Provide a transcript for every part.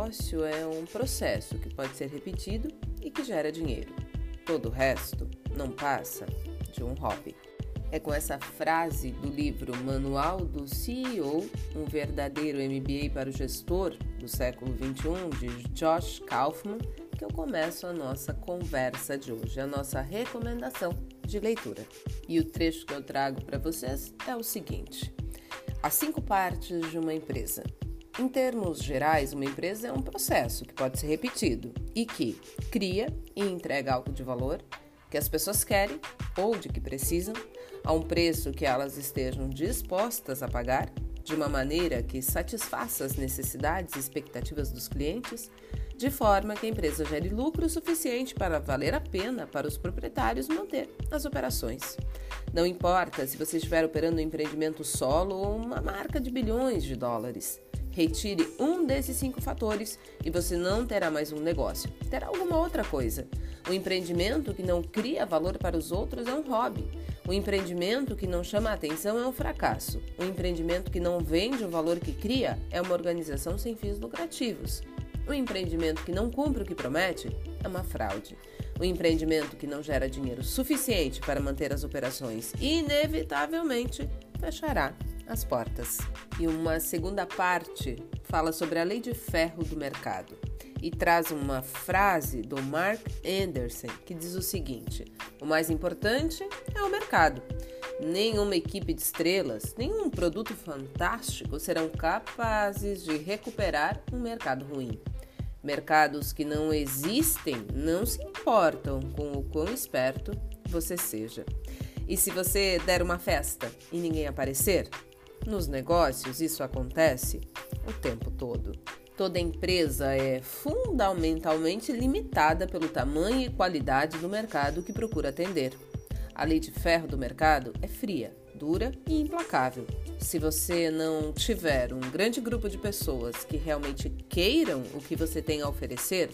negócio é um processo que pode ser repetido e que gera dinheiro. Todo o resto não passa de um hobby. É com essa frase do livro Manual do CEO, um verdadeiro MBA para o gestor do século 21, de Josh Kaufman, que eu começo a nossa conversa de hoje, a nossa recomendação de leitura. E o trecho que eu trago para vocês é o seguinte: As cinco partes de uma empresa. Em termos gerais, uma empresa é um processo que pode ser repetido e que cria e entrega algo de valor que as pessoas querem ou de que precisam, a um preço que elas estejam dispostas a pagar, de uma maneira que satisfaça as necessidades e expectativas dos clientes, de forma que a empresa gere lucro suficiente para valer a pena para os proprietários manter as operações. Não importa se você estiver operando um empreendimento solo ou uma marca de bilhões de dólares. Retire um desses cinco fatores e você não terá mais um negócio, terá alguma outra coisa. O empreendimento que não cria valor para os outros é um hobby. O empreendimento que não chama atenção é um fracasso. O empreendimento que não vende o valor que cria é uma organização sem fins lucrativos. O empreendimento que não cumpre o que promete é uma fraude. O empreendimento que não gera dinheiro suficiente para manter as operações inevitavelmente fechará as portas. E uma segunda parte fala sobre a lei de ferro do mercado e traz uma frase do Mark Anderson que diz o seguinte: O mais importante é o mercado. Nenhuma equipe de estrelas, nenhum produto fantástico serão capazes de recuperar um mercado ruim. Mercados que não existem não se importam com o quão esperto você seja. E se você der uma festa e ninguém aparecer, nos negócios, isso acontece o tempo todo. Toda empresa é fundamentalmente limitada pelo tamanho e qualidade do mercado que procura atender. A lei de ferro do mercado é fria, dura e implacável. Se você não tiver um grande grupo de pessoas que realmente queiram o que você tem a oferecer,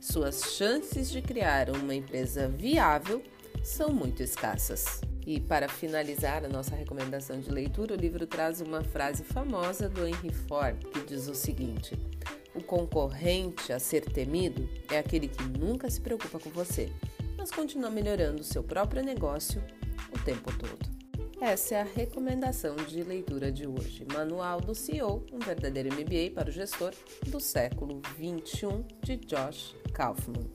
suas chances de criar uma empresa viável são muito escassas. E para finalizar a nossa recomendação de leitura, o livro traz uma frase famosa do Henry Ford que diz o seguinte: O concorrente a ser temido é aquele que nunca se preocupa com você, mas continua melhorando o seu próprio negócio o tempo todo. Essa é a recomendação de leitura de hoje. Manual do CEO, um verdadeiro MBA para o gestor do século 21, de Josh Kaufman.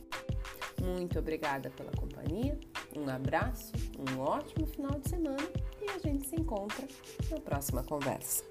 Muito obrigada pela companhia, um abraço, um ótimo final de semana e a gente se encontra na próxima conversa.